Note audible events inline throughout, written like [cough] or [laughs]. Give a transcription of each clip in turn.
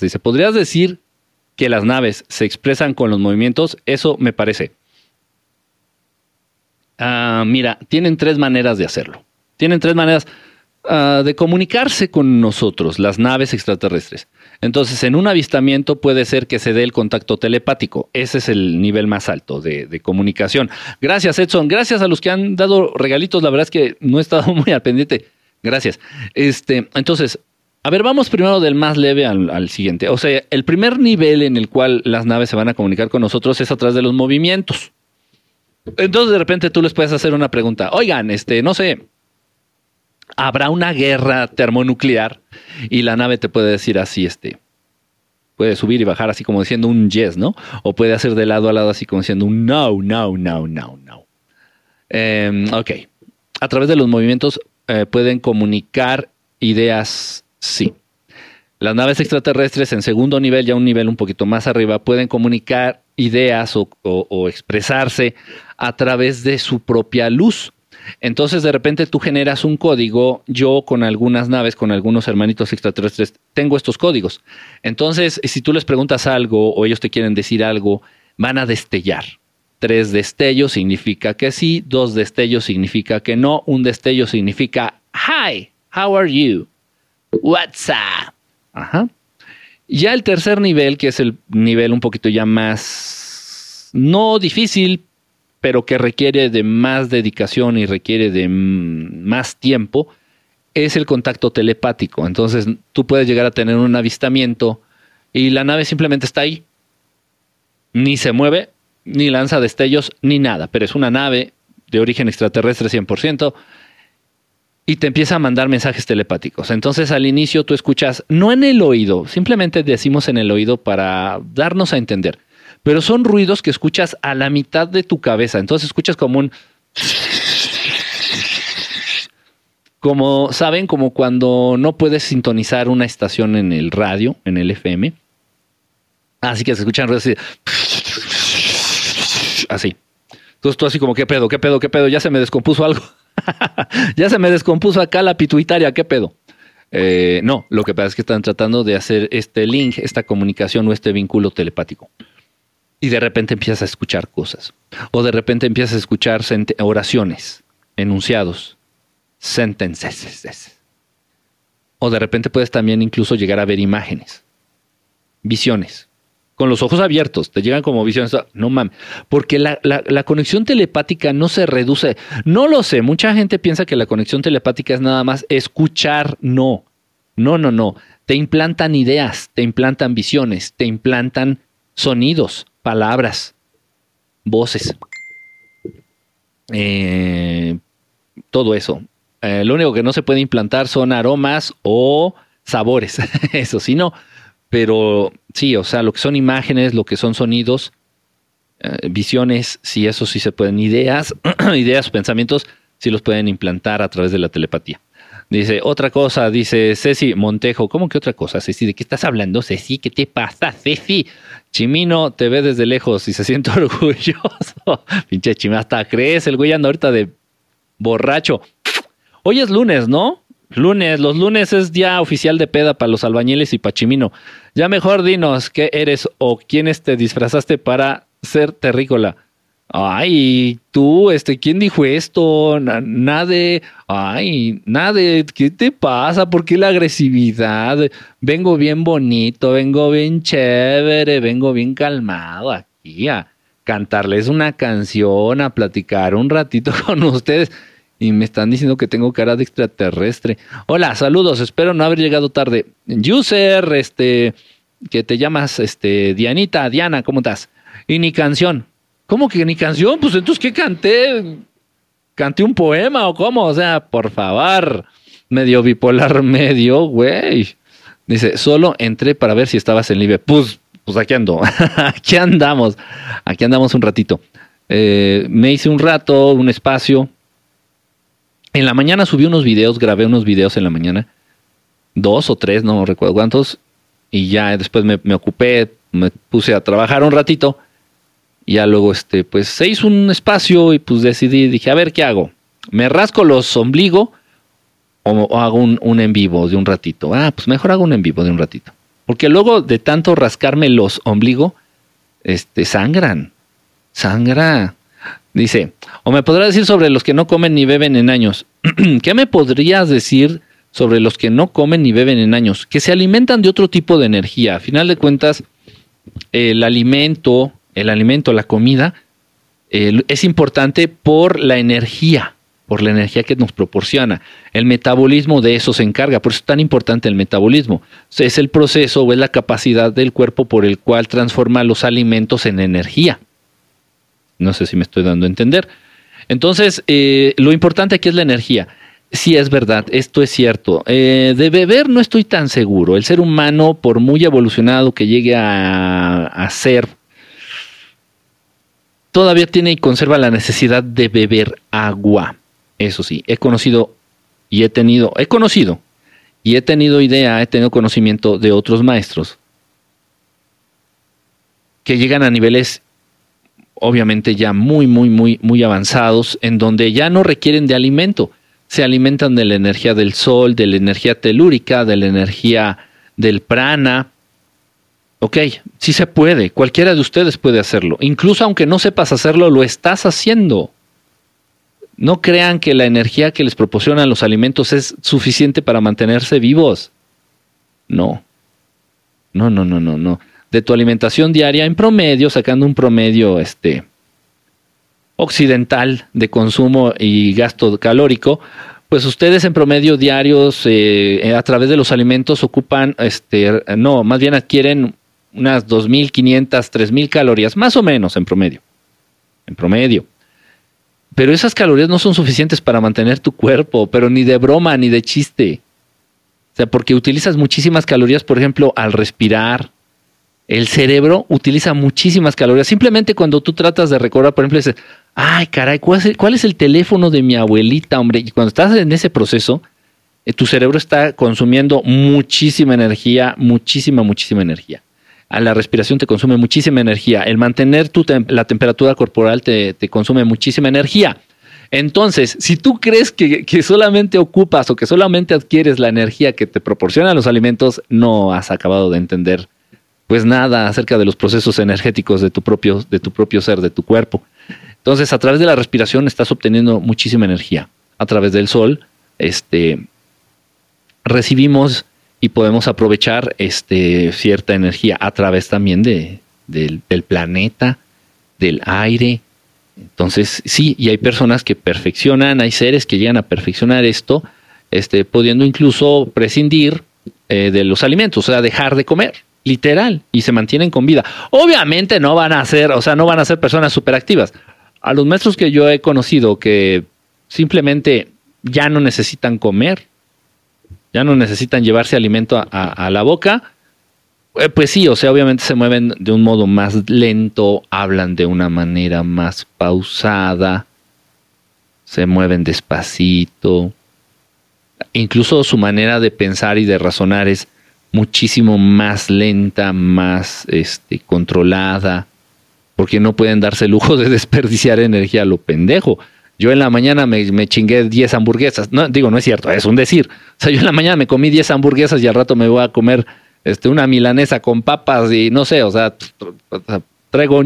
Dice, ¿podrías decir que las naves se expresan con los movimientos? Eso me parece. Ah, mira, tienen tres maneras de hacerlo. Tienen tres maneras ah, de comunicarse con nosotros, las naves extraterrestres. Entonces, en un avistamiento puede ser que se dé el contacto telepático. Ese es el nivel más alto de, comunicación. Gracias, Edson. Gracias a los que han dado regalitos. La verdad es que no he estado [laughs] muy al pendiente. Gracias. Este, entonces, a ver, vamos primero del más leve al, siguiente. O sea, el primer nivel en el cual las naves se van a comunicar con nosotros es a través de los movimientos. Entonces de repente tú les puedes hacer una pregunta. Oigan, este, no sé, habrá una guerra termonuclear y la nave te puede decir así, este, puede subir y bajar así como diciendo un yes, ¿no? O puede hacer de lado a lado así como diciendo un no, no, no, no, no. Em, ok. A través de los movimientos eh, pueden comunicar ideas, sí. Las naves extraterrestres en segundo nivel, ya un nivel un poquito más arriba, pueden comunicar ideas o, expresarse a través de su propia luz. Entonces de repente tú generas un código, yo con algunas naves, con algunos hermanitos extraterrestres, tengo estos códigos. Entonces, si tú les preguntas algo o ellos te quieren decir algo, van a destellar. Tres destellos significa que sí, dos destellos significa que no, un destello significa Hi, how are you? What's up? Ajá. Ya el tercer nivel, que es el nivel un poquito ya más, no difícil, pero que requiere de más dedicación y requiere de más tiempo, es el contacto telepático. Entonces tú puedes llegar a tener un avistamiento y la nave simplemente está ahí. Ni se mueve, ni lanza destellos, ni nada, pero es una nave de origen extraterrestre 100%, y te empieza a mandar mensajes telepáticos. Entonces al inicio tú escuchas, no en el oído, simplemente decimos en el oído para darnos a entender, pero son ruidos que escuchas a la mitad de tu cabeza. Entonces escuchas como un... Como saben, como cuando no puedes sintonizar una estación en el radio, en el FM. Así que se escuchan ruidos así. Así. Entonces tú así como, ¿qué pedo? ¿Qué pedo? ¿Qué pedo? Ya se me descompuso algo. [laughs] ya se me descompuso acá la pituitaria, ¿qué pedo? Eh, no, lo que pasa es que están tratando de hacer este link, esta comunicación o este vínculo telepático. Y de repente empiezas a escuchar cosas. O de repente empiezas a escuchar oraciones, enunciados, sentences. O de repente puedes también incluso llegar a ver imágenes, visiones con los ojos abiertos, te llegan como visiones, no mames, porque la, conexión telepática no se reduce, no lo sé, mucha gente piensa que la conexión telepática es nada más escuchar, no, no, no, no, te implantan ideas, te implantan visiones, te implantan sonidos, palabras, voces, eh, todo eso. Eh, lo único que no se puede implantar son aromas o sabores, [laughs] eso sí, no pero sí, o sea, lo que son imágenes, lo que son sonidos, eh, visiones, sí, eso sí se pueden, ideas, [clears throat] ideas, pensamientos, sí los pueden implantar a través de la telepatía. Dice, otra cosa, dice Ceci Montejo, ¿cómo que otra cosa, Ceci? ¿De qué estás hablando, Ceci? ¿Qué te pasa, Ceci? Chimino te ve desde lejos y se siente [laughs] orgulloso. Pinche Chimino, hasta crees, el güey anda ahorita de borracho. Hoy es lunes, ¿no? Lunes, los lunes es día oficial de peda para los albañiles y Pachimino. Ya mejor dinos qué eres o quiénes te disfrazaste para ser terrícola. Ay, tú, este, ¿quién dijo esto? Nade, ay, Nade, ¿qué te pasa? ¿Por qué la agresividad? Vengo bien bonito, vengo bien chévere, vengo bien calmado aquí a cantarles una canción, a platicar un ratito [laughs] con ustedes y me están diciendo que tengo cara de extraterrestre. Hola, saludos, espero no haber llegado tarde. User, este, que te llamas, este, Dianita, Diana, ¿cómo estás? Y ni canción. ¿Cómo que ni canción? Pues entonces, ¿qué canté? ¿Canté un poema o cómo? O sea, por favor, medio bipolar, [laughs] medio, güey. Dice, solo entré para ver si estabas en libre. Pues, pues aquí ando, [laughs] aquí andamos, aquí andamos un ratito. Eh, me hice un rato, un espacio, en la mañana subí unos videos, grabé unos videos en la mañana, dos o tres, no recuerdo cuántos, y ya después me, ocupé, me puse a trabajar un ratito, y ya luego, este, pues se hizo un espacio y pues decidí, dije, a ver qué hago. ¿Me rasco los ombligo o, hago un, un, en vivo de un ratito? Ah, pues mejor hago un en vivo de un ratito. Porque luego de tanto rascarme los ombligo, este, sangran. Sangra. Dice, o me podrás decir sobre los que no comen ni beben en años. [clears throat] ¿Qué me podrías decir sobre los que no comen ni beben en años? Que se alimentan de otro tipo de energía. A final de cuentas, el alimento, el alimento, la comida, es importante por la energía, por la energía que nos proporciona. El metabolismo de eso se encarga, por eso es tan importante el metabolismo. Es el proceso o es la capacidad del cuerpo por el cual transforma los alimentos en energía. No sé si me estoy dando a entender. Entonces, eh, lo importante aquí es la energía. Sí, es verdad, esto es cierto. Eh, de beber no estoy tan seguro. El ser humano, por muy evolucionado que llegue a, a ser, todavía tiene y conserva la necesidad de beber agua. Eso sí, he conocido y he tenido, he conocido y he tenido idea, he tenido conocimiento de otros maestros que llegan a niveles obviamente ya muy, muy, muy, muy avanzados, en donde ya no requieren de alimento, se alimentan de la energía del sol, de la energía telúrica, de la energía del prana. Ok, sí se puede, cualquiera de ustedes puede hacerlo. Incluso aunque no sepas hacerlo, lo estás haciendo. No crean que la energía que les proporcionan los alimentos es suficiente para mantenerse vivos. No. No, no, no, no, no de tu alimentación diaria en promedio, sacando un promedio este, occidental de consumo y gasto calórico, pues ustedes en promedio diarios eh, a través de los alimentos ocupan, este, no, más bien adquieren unas 2.500, 3.000 calorías, más o menos en promedio. En promedio. Pero esas calorías no son suficientes para mantener tu cuerpo, pero ni de broma ni de chiste. O sea, porque utilizas muchísimas calorías, por ejemplo, al respirar, el cerebro utiliza muchísimas calorías. Simplemente cuando tú tratas de recordar, por ejemplo, dices, ay, caray, ¿cuál es, el, teléfono de mi abuelita, hombre? Y cuando estás en ese proceso, eh, tu cerebro está consumiendo muchísima energía, muchísima, muchísima energía. A la respiración te consume muchísima energía. El mantener tu la temperatura corporal te, consume muchísima energía. Entonces, si tú crees que, que, solamente ocupas o que solamente adquieres la energía que te proporcionan los alimentos, no has acabado de entender pues nada acerca de los procesos energéticos de tu propio, de tu propio ser, de tu cuerpo. Entonces, a través de la respiración estás obteniendo muchísima energía. A través del sol, este, recibimos y podemos aprovechar este, cierta energía a través también de, del, planeta, del aire. Entonces, sí, y hay personas que perfeccionan, hay seres que llegan a perfeccionar esto, este, pudiendo incluso prescindir eh, de los alimentos, o sea, dejar de comer literal, y se mantienen con vida. Obviamente no van a ser, o sea, no van a ser personas superactivas. A los maestros que yo he conocido que simplemente ya no necesitan comer, ya no necesitan llevarse alimento a, la boca, eh, pues sí, o sea, obviamente se mueven de un modo más lento, hablan de una manera más pausada, se mueven despacito. Incluso su manera de pensar y de razonar es muchísimo más lenta, más este, controlada, porque no pueden darse el lujo de [laughs] desperdiciar energía a lo pendejo. Yo en la mañana me, me chingué 10 hamburguesas. No, digo, no es cierto, es un decir. O sea, yo en la mañana me comí 10 hamburguesas y al rato me voy a comer este, una milanesa con papas y no sé, o sea, traigo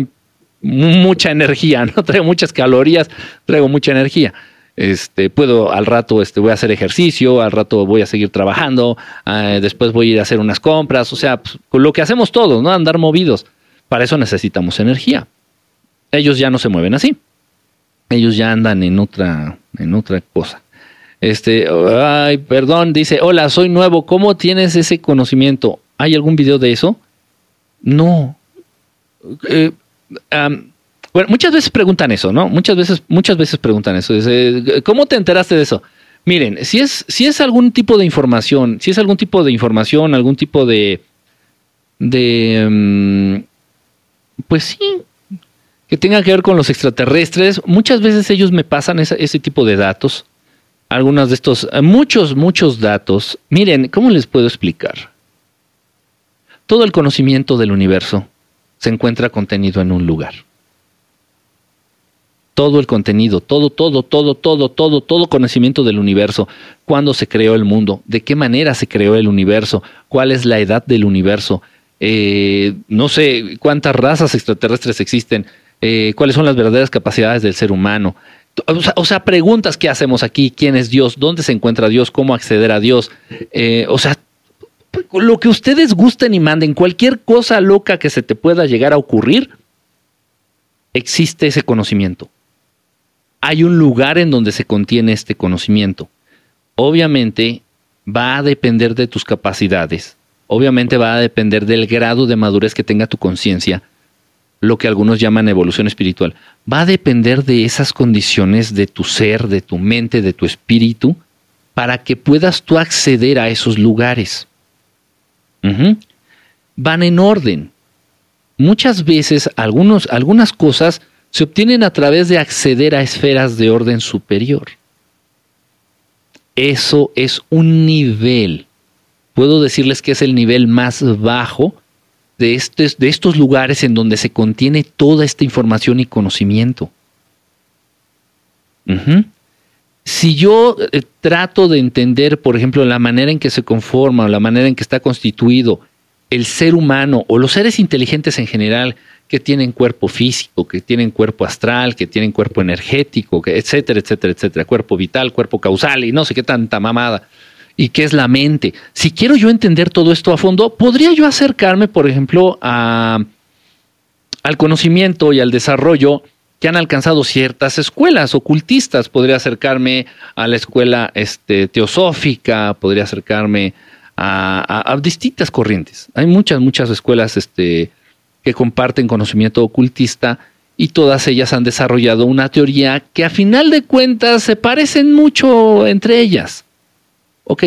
mucha energía, [laughs] no traigo muchas calorías, traigo mucha energía. Este, puedo al rato, este, voy a hacer ejercicio, al rato voy a seguir trabajando, eh, después voy a ir a hacer unas compras, o sea, pues, lo que hacemos todos, ¿no? Andar movidos. Para eso necesitamos energía. Ellos ya no se mueven así. Ellos ya andan en otra, en otra cosa. Este, ay, perdón, dice, hola, soy nuevo, ¿cómo tienes ese conocimiento? ¿Hay algún video de eso? No. Eh, bueno, muchas veces preguntan eso, ¿no? Muchas veces, muchas veces preguntan eso. ¿Cómo te enteraste de eso? Miren, si es, si es algún tipo de información, si es algún tipo de información, algún tipo de, de, mm, pues sí, que tenga que ver con los extraterrestres, muchas veces ellos me pasan ese tipo de datos. Algunos de estos, muchos, muchos datos. Miren, ¿cómo les puedo explicar? Todo el conocimiento del universo se encuentra contenido en un lugar. Todo el contenido, todo, todo, todo, todo, todo, todo conocimiento del universo, cuándo se creó el mundo, de qué manera se creó el universo, cuál es la edad del universo, eh, no sé cuántas razas extraterrestres existen, eh, cuáles son las verdaderas capacidades del ser humano. O sea, preguntas que hacemos aquí, quién es Dios, dónde se encuentra Dios, cómo acceder a Dios. Eh, o sea, lo que ustedes gusten y manden, cualquier cosa loca que se te pueda llegar a ocurrir, existe ese conocimiento hay un lugar en donde se contiene este conocimiento. Obviamente va a depender de tus capacidades, obviamente va a depender del grado de madurez que tenga tu conciencia, lo que algunos llaman evolución espiritual. Va a depender de esas condiciones de tu ser, de tu mente, de tu espíritu, para que puedas tú acceder a esos lugares. Van en orden. Muchas veces algunos, algunas cosas se obtienen a través de acceder a esferas de orden superior. Eso es un nivel. Puedo decirles que es el nivel más bajo de, de estos lugares en donde se contiene toda esta información y conocimiento. Si yo eh, trato de entender, por ejemplo, la manera en que se conforma o la manera en que está constituido el ser humano o los seres inteligentes en general, que tienen cuerpo físico, que tienen cuerpo astral, que tienen cuerpo energético, etcétera, etcétera, etcétera, cuerpo vital, cuerpo causal y no sé qué tanta mamada. ¿Y qué es la mente? Si quiero yo entender todo esto a fondo, podría yo acercarme, por ejemplo, a, al conocimiento y al desarrollo que han alcanzado ciertas escuelas ocultistas. Podría acercarme a la escuela este, teosófica, podría acercarme a, a, distintas corrientes. Hay muchas, muchas escuelas este, que comparten conocimiento ocultista y todas ellas han desarrollado una teoría que a final de cuentas se parecen mucho entre ellas. Ok,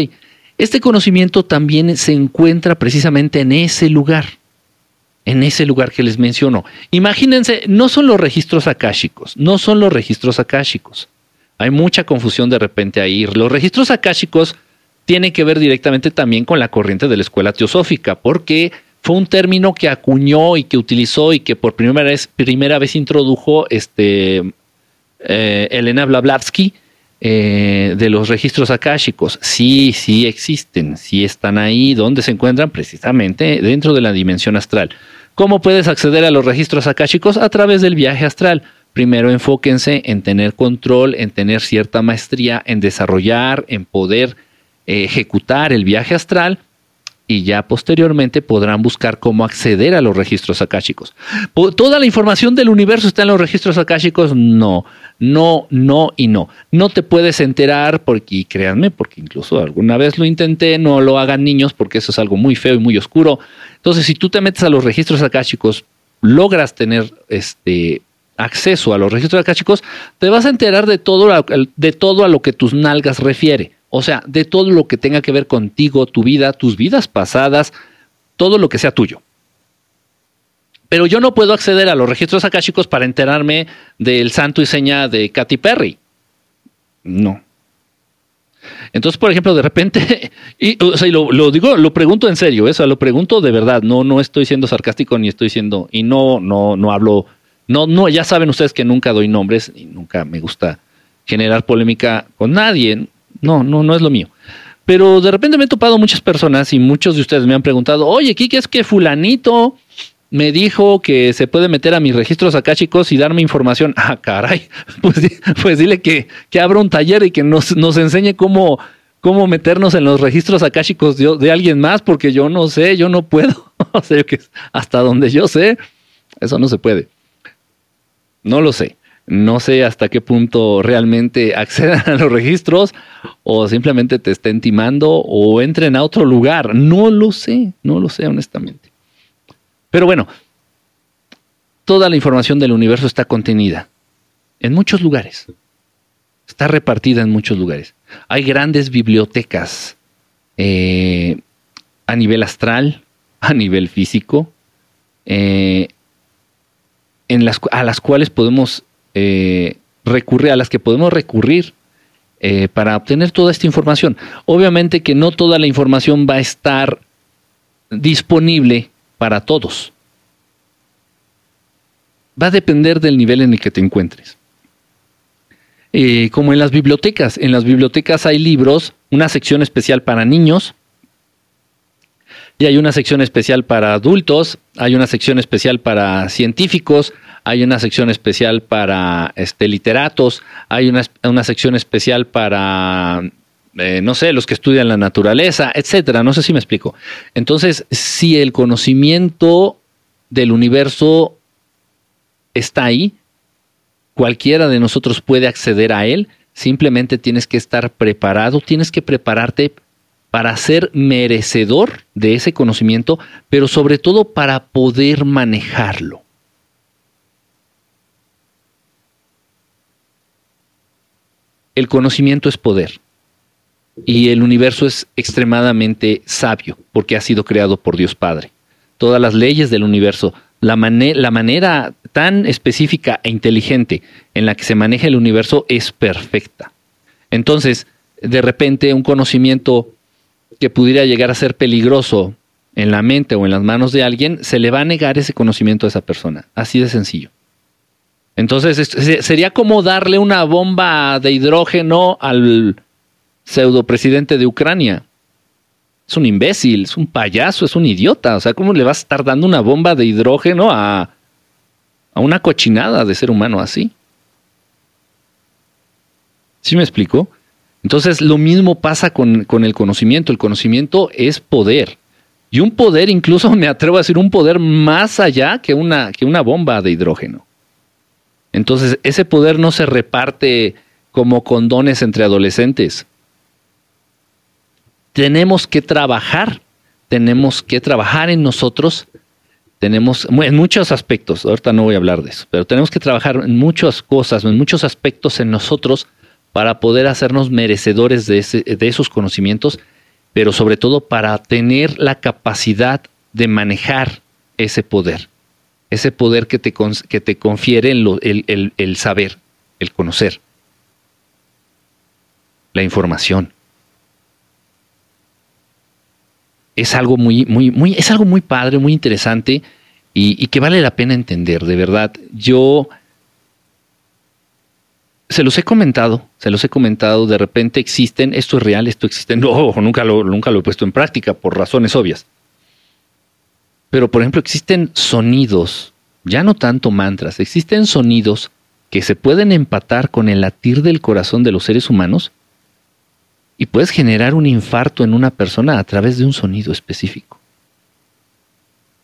este conocimiento también se encuentra precisamente en ese lugar, en ese lugar que les menciono. Imagínense, no son los registros akáshicos, no son los registros akáshicos. Hay mucha confusión de repente ahí. Los registros akáshicos tienen que ver directamente también con la corriente de la escuela teosófica, porque fue un término que acuñó y que utilizó y que por primera vez, primera vez introdujo este, eh, Elena Blavatsky eh, de los registros akáshicos. Sí, sí existen, sí están ahí, donde se encuentran precisamente dentro de la dimensión astral. ¿Cómo puedes acceder a los registros akáshicos? A través del viaje astral. Primero enfóquense en tener control, en tener cierta maestría, en desarrollar, en poder ejecutar el viaje astral y ya posteriormente podrán buscar cómo acceder a los registros akáshicos. ¿Toda la información del universo está en los registros akáshicos? No, no, no y no. No te puedes enterar porque, y créanme, porque incluso alguna vez lo intenté, no lo hagan niños porque eso es algo muy feo y muy oscuro. Entonces, si tú te metes a los registros akáshicos, logras tener este acceso a los registros akáshicos, te vas a enterar de todo, de todo a lo que tus nalgas refiere. O sea, de todo lo que tenga que ver contigo, tu vida, tus vidas pasadas, todo lo que sea tuyo. Pero yo no puedo acceder a los registros akáshicos para enterarme del santo y seña de Katy Perry. No. Entonces, por ejemplo, de repente, [laughs] y, o sea, lo, digo, lo pregunto en serio, eso, lo pregunto de verdad, no, no estoy siendo sarcástico ni estoy siendo, y no, no, no hablo, no, no, ya saben ustedes que nunca doy nombres y nunca me gusta generar polémica con nadie no, no, no es lo mío. Pero de repente me he topado muchas personas y muchos de ustedes me han preguntado, oye, Kike, es que fulanito me dijo que se puede meter a mis registros acá, chicos, y darme información. Ah, caray, [laughs] pues, pues dile que, que abra un taller y que nos, nos enseñe cómo, cómo meternos en los registros akáshicos de, de, alguien más, porque yo no sé, yo no puedo. [laughs] o sea, que hasta donde yo sé, eso no se puede. No lo sé. No sé hasta qué punto realmente [laughs] accedan a los registros o simplemente te estén timando o entren a otro lugar. No lo sé, no lo sé honestamente. Pero bueno, toda la información del universo está contenida en muchos lugares. Está repartida en muchos lugares. Hay grandes bibliotecas eh, a nivel astral, a nivel físico, eh, a las cuales podemos eh, recurre, a las que podemos recurrir eh, para obtener toda esta información. Obviamente que no toda la información va a estar disponible para todos. Va a depender del nivel en el que te encuentres. eh, como en las bibliotecas. En las bibliotecas hay libros, una sección especial para niños, y hay una sección especial para adultos, hay una sección especial para científicos, hay una sección especial para este, literatos, hay una, una sección especial para, eh, no sé, los que estudian la naturaleza, etcétera. No sé si me explico. Entonces, si el conocimiento del universo está ahí, cualquiera de nosotros puede acceder a él, simplemente tienes que estar preparado, tienes que prepararte para ser merecedor de ese conocimiento, pero sobre todo para poder manejarlo. El conocimiento es poder y el universo es extremadamente sabio porque ha sido creado por Dios Padre. Todas las leyes del universo, la, manera tan específica e inteligente en la que se maneja el universo es perfecta. Entonces, de repente, un conocimiento que pudiera llegar a ser peligroso en la mente o en las manos de alguien, se le va a negar ese conocimiento a esa persona. Así de sencillo. Entonces, sería como darle una bomba de hidrógeno al pseudo presidente de Ucrania. Es un imbécil, es un payaso, es un idiota. O sea, ¿cómo le vas a estar dando una bomba de hidrógeno a, a una cochinada de ser humano así? ¿Sí me explico? Entonces, lo mismo pasa con, el conocimiento. El conocimiento es poder. Y un poder, incluso [laughs] me atrevo a decir, un poder más allá que una, que una bomba de hidrógeno. Entonces, ese poder no se reparte como condones entre adolescentes. Tenemos que trabajar, tenemos que trabajar en nosotros, tenemos en muchos aspectos, ahorita no voy a hablar de eso, pero tenemos que trabajar en muchas cosas, en muchos aspectos en nosotros para poder hacernos merecedores de, esos conocimientos, pero sobre todo para tener la capacidad de manejar ese poder, ese poder que te, que te confiere el, el saber, el conocer, la información. es algo muy, muy, muy, es algo muy padre, muy interesante y, y, que vale la pena entender, de verdad. Yo se los he comentado, se los he comentado, de repente existen, esto es real, esto existe, [laughs] no, nunca lo, nunca lo he puesto en práctica por razones obvias. Pero, por ejemplo, existen sonidos, ya no tanto mantras, existen sonidos que se pueden empatar con el latir del corazón de los seres humanos y puedes generar un infarto en una persona a través de un sonido específico,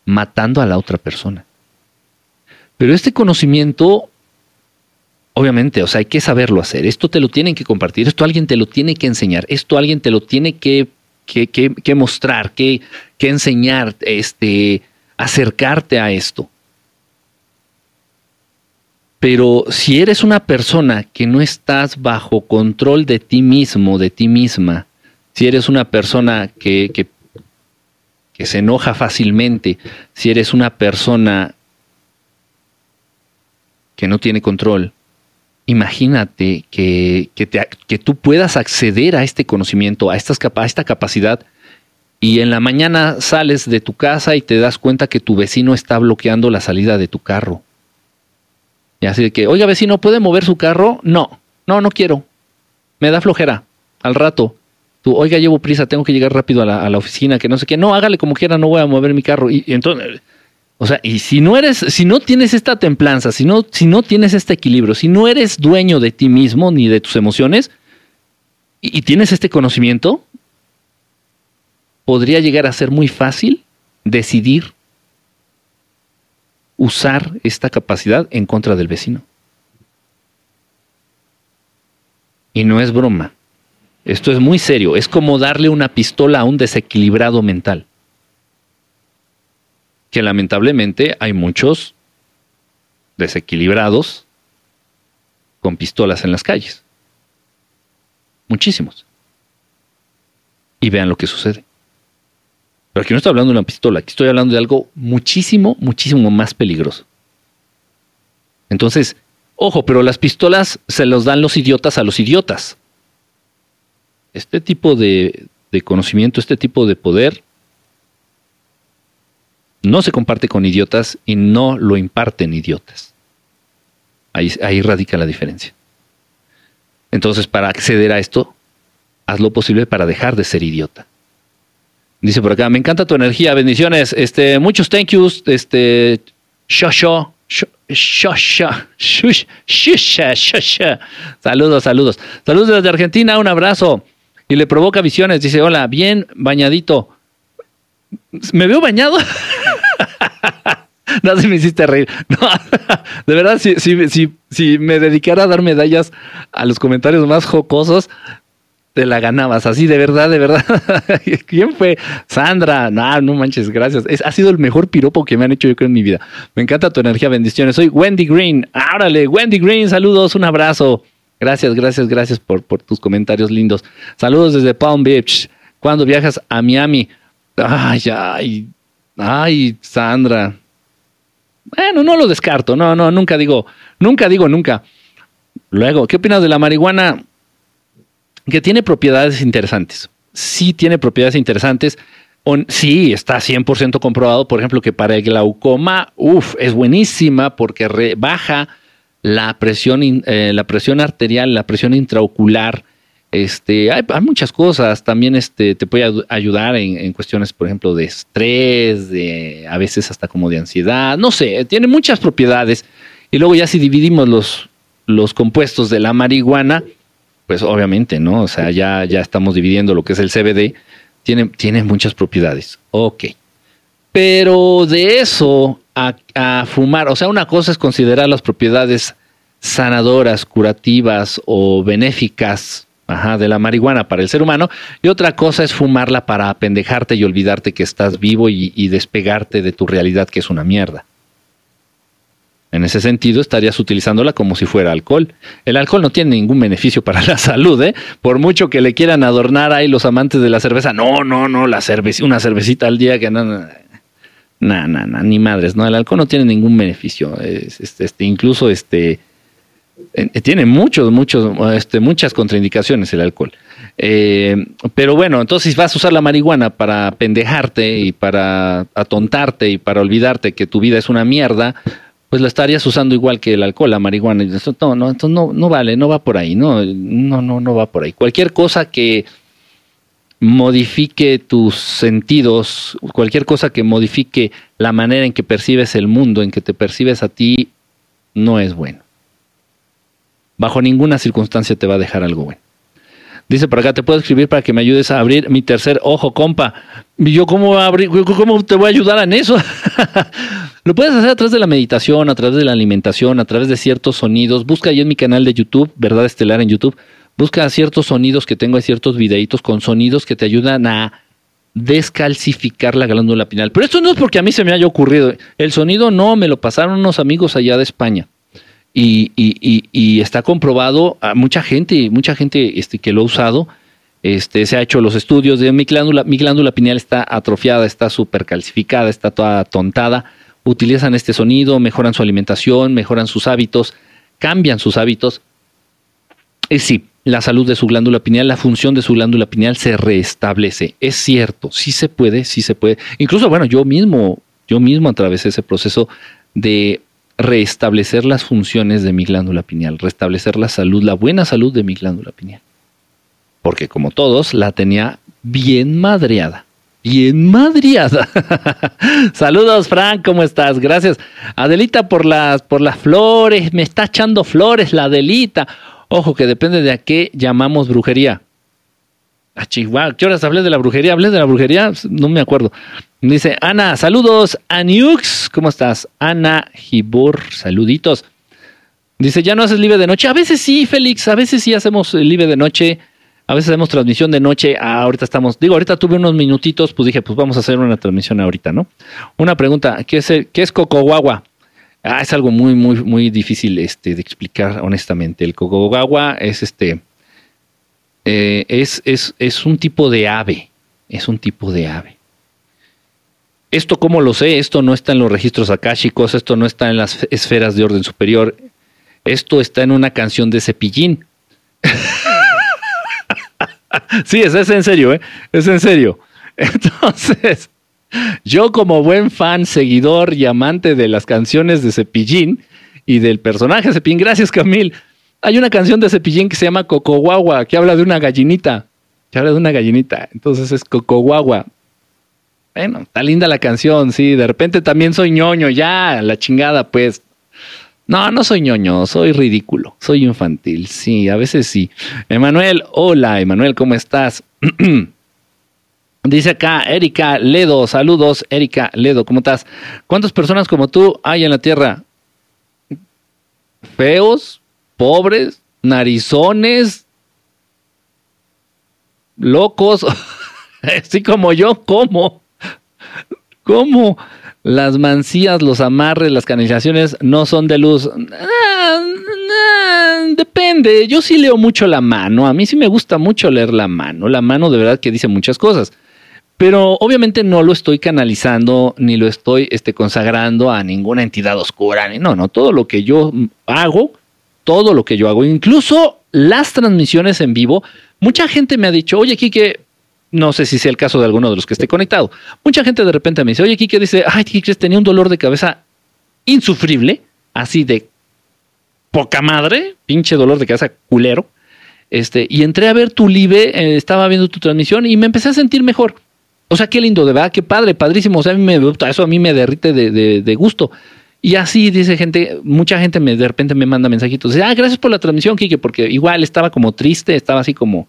matando a la otra persona. Pero este conocimiento Obviamente, o sea, hay que saberlo hacer. Esto te lo tienen que compartir, esto alguien te lo tiene que enseñar, esto alguien te lo tiene que, que, que, mostrar, que, que enseñar, este, acercarte a esto. Pero si eres una persona que no estás bajo control de ti mismo, de ti misma, si eres una persona que, que, que se enoja fácilmente, si eres una persona que no tiene control, imagínate que, que, tú puedas acceder a este conocimiento, a, a esta capacidad, y en la mañana sales de tu casa y te das cuenta que tu vecino está bloqueando la salida de tu carro. Y así de que, oiga vecino, ¿puede mover su carro? No, no, no quiero. Me da flojera. Al rato. Tú, oiga, llevo prisa, tengo que llegar rápido a la, a la oficina, que no sé qué. No, hágale como quiera, no voy a mover mi carro. y entonces o sea, y si no eres, si no tienes esta templanza, si no, si no tienes este equilibrio, si no eres dueño de ti mismo ni de tus emociones, y, y tienes este conocimiento, podría llegar a ser muy fácil decidir usar esta capacidad en contra del vecino. Y no es broma. Esto es muy serio. Es como darle una pistola a un desequilibrado mental que lamentablemente hay muchos desequilibrados con pistolas en las calles. Muchísimos. Y vean lo que sucede. Pero aquí no estoy hablando de una pistola, aquí estoy hablando de algo muchísimo, muchísimo más peligroso. Entonces, ojo, pero las pistolas se los dan los idiotas a los idiotas. Este tipo de, de conocimiento, este tipo de poder, no se comparte con idiotas y no lo imparten idiotas. Ahí, radica la diferencia. Entonces, para acceder a esto, haz lo posible para dejar de ser idiota. Dice por acá, me encanta tu energía, bendiciones, este, muchos thank yous, este, shosho. Saludos, saludos. Saludos desde Argentina, un abrazo. Y le provoca visiones, dice, hola, bien bañadito. ¿Me veo bañado? [laughs] no, si me hiciste reír. [laughs] De verdad, si, si, si me dedicara a dar medallas a los comentarios más jocosos, te la ganabas, así de verdad, de verdad. [laughs] ¿Quién fue? Sandra, no, no manches, gracias. Es, ha sido el mejor piropo que me han hecho yo creo en mi vida. Me encanta tu energía, bendiciones. Soy Wendy Green. Árale, Wendy Green, saludos, un abrazo. Gracias, gracias, gracias por, por tus comentarios lindos. Saludos desde Palm Beach. Cuando viajas a Miami? Ay, ay, ay, Sandra. Bueno, no lo descarto, no, no, nunca digo, nunca digo nunca. Luego, ¿qué opinas de la marihuana? que tiene propiedades interesantes. Sí tiene propiedades interesantes. sí, está 100% comprobado, por ejemplo, que para el glaucoma, uff, es buenísima porque rebaja la presión, eh, la presión arterial, la presión intraocular. Este, hay, muchas cosas. También este, te puede ayudar en, en, cuestiones, por ejemplo, de estrés, de a veces hasta como de ansiedad. No sé, tiene muchas propiedades. Y luego ya si dividimos los, los compuestos de la marihuana, pues obviamente, ¿no? O sea, ya, ya estamos dividiendo lo que es el CBD, tiene, tiene muchas propiedades. Ok. Pero de eso a, a, fumar, o sea, una cosa es considerar las propiedades sanadoras, curativas o benéficas ajá, de la marihuana para el ser humano, y otra cosa es fumarla para apendejarte y olvidarte que estás vivo y despegarte de tu realidad que es una mierda. En ese sentido, estarías utilizándola como si fuera alcohol. El alcohol no tiene ningún beneficio para la [laughs] salud, ¿eh? Por mucho que le quieran adornar ahí los amantes de la cerveza. No, no, no, la cerveza, una cervecita al día que no, no, no, no, ni madres, no, el alcohol no tiene ningún beneficio. este, incluso este eh, tiene muchos, muchos, este, muchas contraindicaciones el alcohol. Eh, pero bueno, entonces vas a usar la marihuana para pendejarte y para atontarte y para olvidarte que tu vida es una mierda, pues la estarías usando igual que el alcohol, la marihuana. No, no, entonces no, no vale, no va por ahí, no, no, no, no va por ahí. Cualquier cosa que modifique tus sentidos, cualquier cosa que modifique la manera en que percibes el mundo, en que te percibes a ti, no es bueno. Bajo ninguna circunstancia te va a dejar algo bueno. Dice por acá, te puedo escribir para que me ayudes a abrir mi tercer ojo, compa. ¿Y yo cómo, abrir, cómo te voy a ayudar en eso? [laughs] Lo puedes hacer a través de la meditación, a través de la alimentación, a través de ciertos sonidos. Busca ahí en mi canal de YouTube, Verdad Estelar en YouTube. Busca ciertos sonidos que tengo, hay ciertos videitos con sonidos que te ayudan a descalcificar la glándula pineal. Pero esto no es porque a mí se me haya ocurrido. El sonido no, me lo pasaron unos amigos allá de España. Y, y, y, está comprobado, a mucha gente, mucha gente este, que lo ha usado, este, se ha hecho los estudios de mi glándula, mi glándula pineal está atrofiada, está súper calcificada, está toda tontada utilizan este sonido, mejoran su alimentación, mejoran sus hábitos, cambian sus hábitos. Y sí, la salud de su glándula pineal, la función de su glándula pineal se restablece. Es cierto, sí se puede, sí se puede. Incluso, bueno, yo mismo, yo mismo atravesé ese proceso de restablecer las funciones de mi glándula pineal, restablecer la salud, la buena salud de mi glándula pineal. Porque como todos, la tenía bien madreada bien madriada. [laughs] Saludos, Frank, ¿cómo estás? Gracias. Adelita por las, por las flores, me está echando flores la Adelita. Ojo, que depende de a qué llamamos brujería. A Chihuahua, ¿qué horas hablé de la brujería? ¿Hablé de la brujería? No me acuerdo. Dice Ana, saludos. Aniux, ¿cómo estás? Ana Gibor, saluditos. Dice, ¿ya no haces libre de noche? A veces sí, Félix, a veces sí hacemos libre de noche. A veces hacemos transmisión de noche, ah, ahorita estamos, digo, ahorita tuve unos minutitos, pues dije, pues vamos a hacer una transmisión ahorita, ¿no? Una pregunta, ¿qué es, el, qué es Cocoguagua? Ah, es algo muy, muy, muy difícil este, de explicar honestamente. El Cocoguagua es este, eh, es, es, es un tipo de ave, es un tipo de ave. Esto, ¿cómo lo sé? Esto no está en los registros akáshicos, esto no está en las esferas de orden superior, esto está en una canción de Cepillín. [laughs] sí, es, es en serio, ¿eh? Es en serio. [laughs] Entonces, yo como buen fan, seguidor y amante de las canciones de Cepillín y del personaje Cepillín, gracias Camil, Hay una canción de Cepillín que se llama Cocoguagua, que habla de una gallinita. Que habla de una gallinita. Entonces es Cocoguagua. Bueno, está linda la canción, sí. De repente también soy ñoño, ya, la chingada, pues. No, no soy ñoño, soy ridículo, soy infantil, sí, a veces sí. Emanuel, hola, Emanuel, ¿cómo estás? [clears throat] Dice acá Erika Ledo, saludos, Erika Ledo, ¿cómo estás? ¿Cuántas personas como tú hay en la Tierra? Feos, pobres, narizones, locos, [laughs] así como yo, ¿cómo? ¿Cómo? Las mancías, los amarres, las canalizaciones no son de luz. Ah, ah, depende. Yo sí leo mucho la mano. A mí sí me gusta mucho leer la mano. La mano de verdad que dice muchas cosas. Pero obviamente no lo estoy canalizando ni lo estoy este, consagrando a ninguna entidad oscura. No, no. Todo lo que yo hago, todo lo que yo hago, incluso las transmisiones en vivo, mucha gente me ha dicho, oye, Kike, no sé si sea el caso de alguno de los que esté conectado. Mucha gente de repente me dice, oye, Kike dice, ay, Kike, tenía un dolor de cabeza insufrible, así de poca madre, pinche dolor de cabeza culero. Este, y entré a ver tu live, eh, estaba viendo tu transmisión y me empecé a sentir mejor. O sea, qué lindo, de verdad, qué padre, padrísimo. O sea, a mí me, eso a mí me derrite de, de, gusto. Y así dice gente, mucha gente me, de repente me manda mensajitos. Dice, ah, gracias por la transmisión, Kike, porque igual estaba como triste, estaba así como,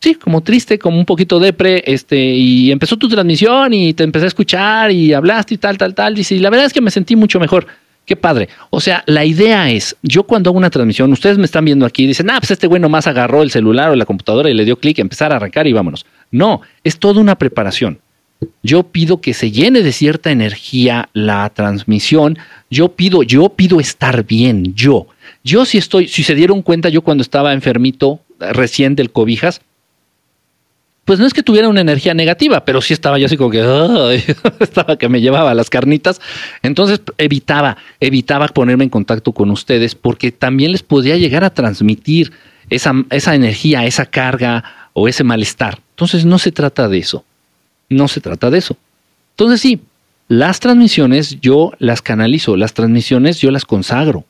sí, como triste, como un poquito depre, este, y empezó tu transmisión y te empecé a escuchar y hablaste y tal, tal, tal, y la verdad es que me sentí mucho mejor. Qué padre. O sea, la idea es, yo cuando hago una transmisión, ustedes me están viendo aquí dicen, ah, pues este güey nomás agarró el celular o la computadora y le dio clic, empezar a arrancar y vámonos. No, es toda una preparación. Yo pido que se llene de cierta energía la transmisión. Yo pido, yo pido estar bien, yo. Yo si estoy, si se dieron cuenta, yo cuando estaba enfermito recién del cobijas, pues no es que tuviera una energía negativa, pero sí estaba yo así como que [laughs] estaba que me llevaba las carnitas. Entonces evitaba, evitaba ponerme en contacto con ustedes porque también les podía llegar a transmitir esa, esa energía, esa carga o ese malestar. Entonces no se trata de eso. No se trata de eso. Entonces sí, las transmisiones yo las canalizo, las transmisiones yo las consagro.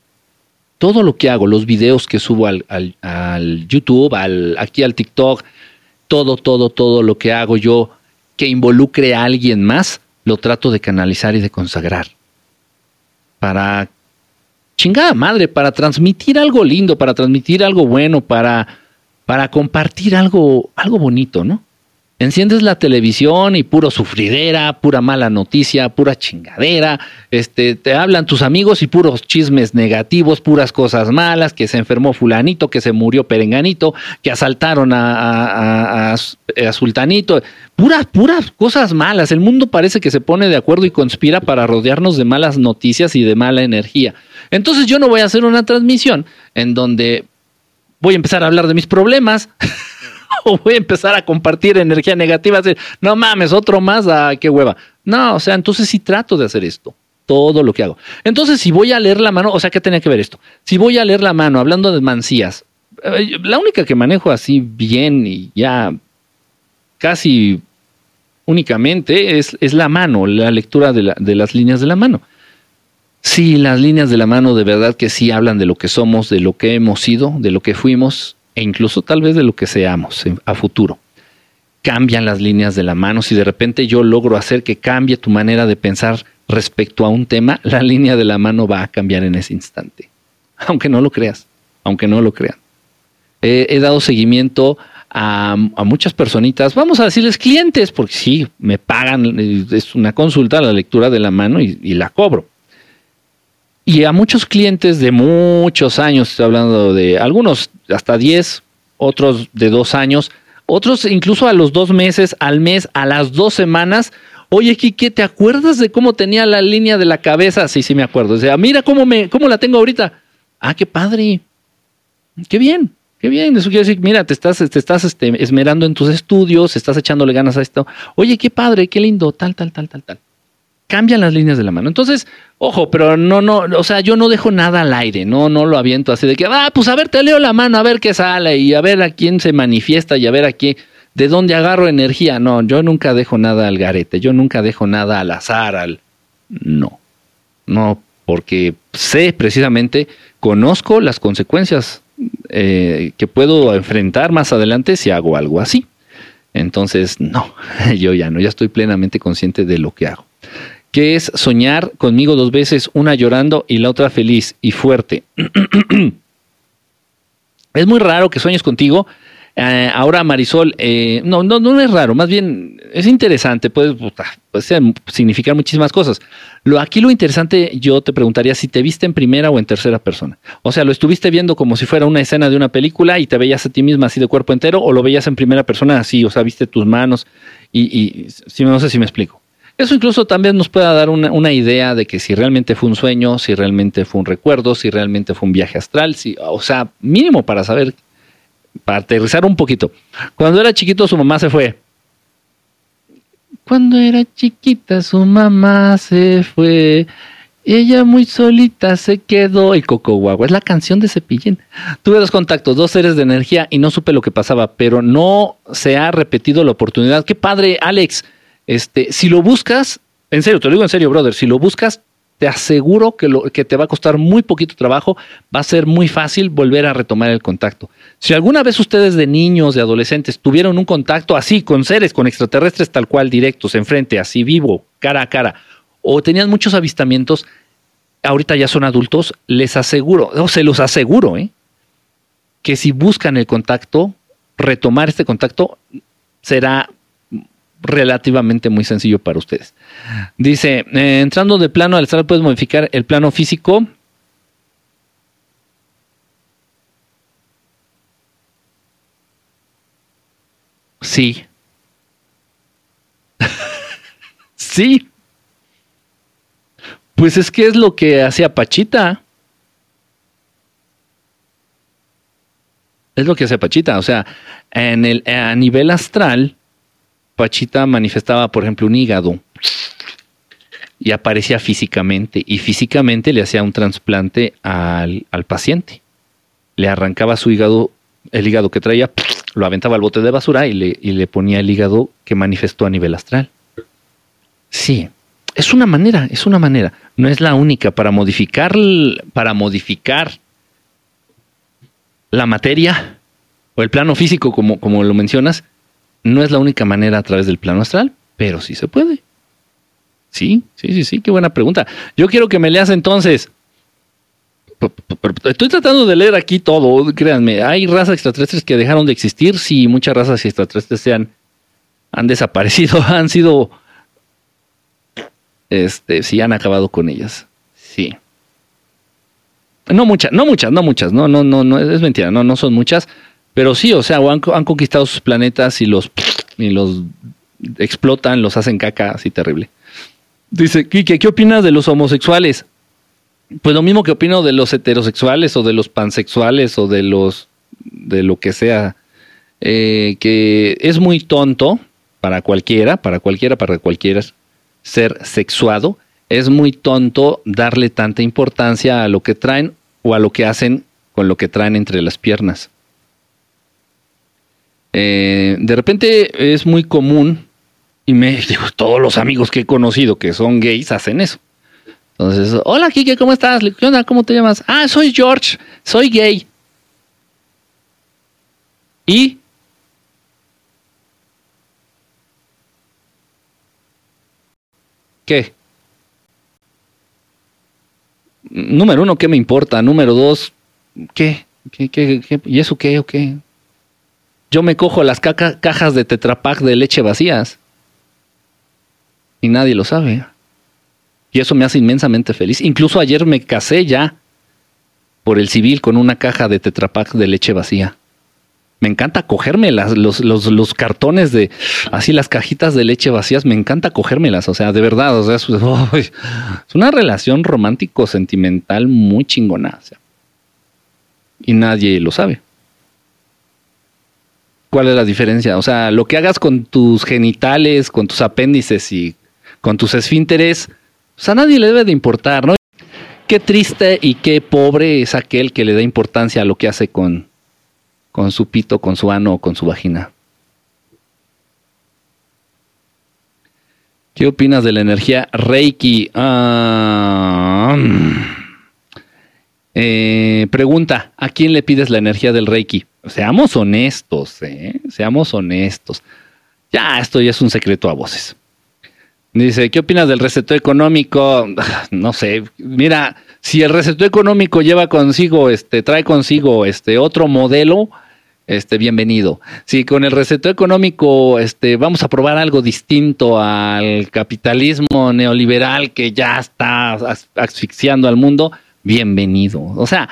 Todo lo que hago, los videos que subo al, al, YouTube, al, aquí al TikTok, todo, todo, todo lo que hago yo que involucre a alguien más, lo trato de canalizar y de consagrar. Para chingada madre, para transmitir algo lindo, para transmitir algo bueno, para, para compartir algo, algo bonito, ¿no? Enciendes la televisión y puro sufridera, pura mala noticia, pura chingadera, este, te hablan tus amigos y puros chismes negativos, puras cosas malas, que se enfermó fulanito, que se murió perenganito, que asaltaron a, sultanito, puras, puras cosas malas. El mundo parece que se pone de acuerdo y conspira para rodearnos de malas noticias y de mala energía. Entonces yo no voy a hacer una transmisión en donde voy a empezar a hablar de mis problemas. [laughs] o [laughs] voy a empezar a compartir energía negativa, así, no mames, otro más, ah, qué hueva. No, o sea, entonces sí trato de hacer esto, todo lo que hago. Entonces, si voy a leer la mano, o sea, ¿qué tenía que ver esto? Si voy a leer la mano, hablando de mancías, eh, la única que manejo así bien y ya casi únicamente es, es la mano, la lectura de las líneas de la mano. Sí, las líneas de la mano de verdad que sí hablan de lo que somos, de lo que hemos sido, de lo que fuimos e incluso tal vez de lo que seamos a futuro. Cambian las líneas de la mano. Si de repente yo logro hacer que cambie tu manera de pensar respecto a un tema, [laughs] la línea de la mano va a cambiar en ese instante. Aunque no lo creas, aunque no lo crean. he dado seguimiento a, muchas personitas, vamos a decirles clientes, porque sí, me pagan, es una consulta, la lectura de la mano y la cobro. Y a muchos clientes de muchos años, estoy hablando de algunos hasta 10, otros de dos años, otros incluso a los dos meses, al mes, a las dos semanas. Oye, Kike, ¿te acuerdas de cómo tenía la línea de la cabeza? Sí, sí, me acuerdo. O sea, mira cómo, me, cómo la tengo ahorita. Ah, qué padre. Qué bien, qué bien. Eso quiere decir, mira, te estás, te estás este, esmerando en tus estudios, estás echándole ganas a esto. Oye, qué padre, qué lindo, tal, tal, tal, tal, tal cambian las líneas de la mano. Entonces, ojo, pero no, no, o sea, yo no dejo nada al aire, no, no lo aviento así de que, ah, pues a ver, te leo la mano, a ver qué sale y a ver a quién se manifiesta y a ver a quién, de dónde agarro energía. No, yo nunca dejo nada al garete, yo nunca dejo nada al azar, al... No, no, porque sé precisamente, conozco las consecuencias eh, que puedo enfrentar más adelante si hago algo así. Entonces, no, [laughs] yo ya no, ya estoy plenamente consciente de lo que hago. Que es soñar conmigo dos veces, una llorando y la otra feliz y fuerte. [clears throat] es muy raro que sueñes contigo eh, ahora, Marisol, eh, no, no, no es raro, más bien es interesante, puede, puede significar muchísimas cosas. Lo, aquí lo interesante, yo te preguntaría si te viste en primera o en tercera persona. O sea, ¿lo estuviste viendo como si fuera una escena de una película y te veías a ti misma así de cuerpo entero o lo veías en primera persona así, o sea, viste tus manos y, y si, no sé si me explico. Eso incluso también nos puede dar una, una, idea de que si realmente fue un sueño, si realmente fue un recuerdo, si realmente fue un viaje astral, si, o sea, mínimo para saber para aterrizar un poquito. Cuando era chiquito su mamá se fue. Cuando era chiquita su mamá se fue. Ella muy solita se quedó. Y Coco Guagua es la canción de Cepillín. Tuve dos contactos, dos seres de energía y no supe lo que pasaba, pero no se ha repetido la oportunidad. Qué padre, Alex. Este, si lo buscas, en serio, te lo digo en serio, brother, si lo buscas, te aseguro que, lo, que te va a costar muy poquito trabajo, va a ser muy fácil volver a retomar el contacto. Si alguna vez ustedes de niños, de adolescentes, tuvieron un contacto así con seres, con extraterrestres tal cual, directos, enfrente, así vivo, cara a cara, o tenían muchos avistamientos, ahorita ya son adultos, les aseguro, o se los aseguro, ¿eh? que si buscan el contacto, retomar este contacto será relativamente muy sencillo para ustedes. Dice, eh, entrando de plano al astral puedes modificar el plano físico. Sí. [laughs] sí. Pues es que es lo que hacía Pachita. Es lo que hace Pachita. O sea, en el, a nivel astral, Pachita manifestaba, por ejemplo, un hígado y aparecía físicamente y físicamente le hacía un trasplante al, paciente. Le arrancaba su hígado, el hígado que traía, lo aventaba al bote de basura y le, y le ponía el hígado que manifestó a nivel astral. Sí, es una manera, es una manera. No es la única para modificar, para modificar la materia o el plano físico, como, como lo mencionas, no es la única manera a través del plano astral, pero sí se puede. Sí, sí, sí, sí, qué buena pregunta. Yo quiero que me leas entonces. Estoy tratando de leer aquí todo, créanme. Hay razas extraterrestres que dejaron de existir. Sí, muchas razas extraterrestres se han, han desaparecido, [laughs] han sido. Este, sí, han acabado con ellas. Sí. No muchas, no muchas, no muchas, no, no, no, no, es mentira, no, no son muchas. Pero sí, o sea, han, conquistado sus planetas y los, y los explotan, los hacen caca así terrible. Dice, Kike, ¿qué opinas de los homosexuales? Pues lo mismo que opino de los heterosexuales o de los pansexuales o de los de lo que sea. Eh, que es muy tonto para cualquiera, para cualquiera, para cualquiera ser sexuado. Es muy tonto darle tanta importancia a lo que traen o a lo que hacen con lo que traen entre las piernas. Eh, de repente es muy común, y me [laughs] digo, todos los amigos que he conocido que son gays hacen eso. Entonces, hola Kike, ¿cómo estás? ¿Qué onda? ¿Cómo te llamas? Ah, soy George, soy gay. ¿Y? ¿Qué? Número uno, ¿qué me importa? Número dos, ¿qué? ¿Qué, qué, qué? y eso qué o qué? Yo me cojo las cajas de tetrapack de leche vacías. Y nadie lo sabe. Y eso me hace inmensamente feliz. Incluso ayer me casé ya por el civil con una caja de tetrapack de leche vacía. Me encanta cogerme las, los, los, los, cartones de, así las cajitas de leche vacías, me encanta cogérmelas, o sea, de verdad, o sea, es, [laughs] una relación romántico-sentimental muy chingona. y nadie lo sabe. ¿Cuál es la diferencia? O sea, lo que hagas con tus genitales, con tus apéndices y con tus esfínteres, pues a nadie le debe de importar, ¿no? Qué triste y qué pobre es aquel que le da importancia a lo que hace con, con su pito, con su ano o con su vagina. ¿Qué opinas de la energía Reiki? Ah, Eh, pregunta, ¿a quién le pides la energía del Reiki? Seamos honestos, ¿eh? Seamos honestos. Ya, esto ya es un secreto a voces. Dice, ¿qué opinas del receto económico? [sighs] No sé, mira, si el receto económico lleva consigo, este, trae consigo este otro modelo, este, bienvenido. Si con el receto económico, este, vamos a probar algo distinto al capitalismo neoliberal que ya está asfixiando al mundo, bienvenido. O sea,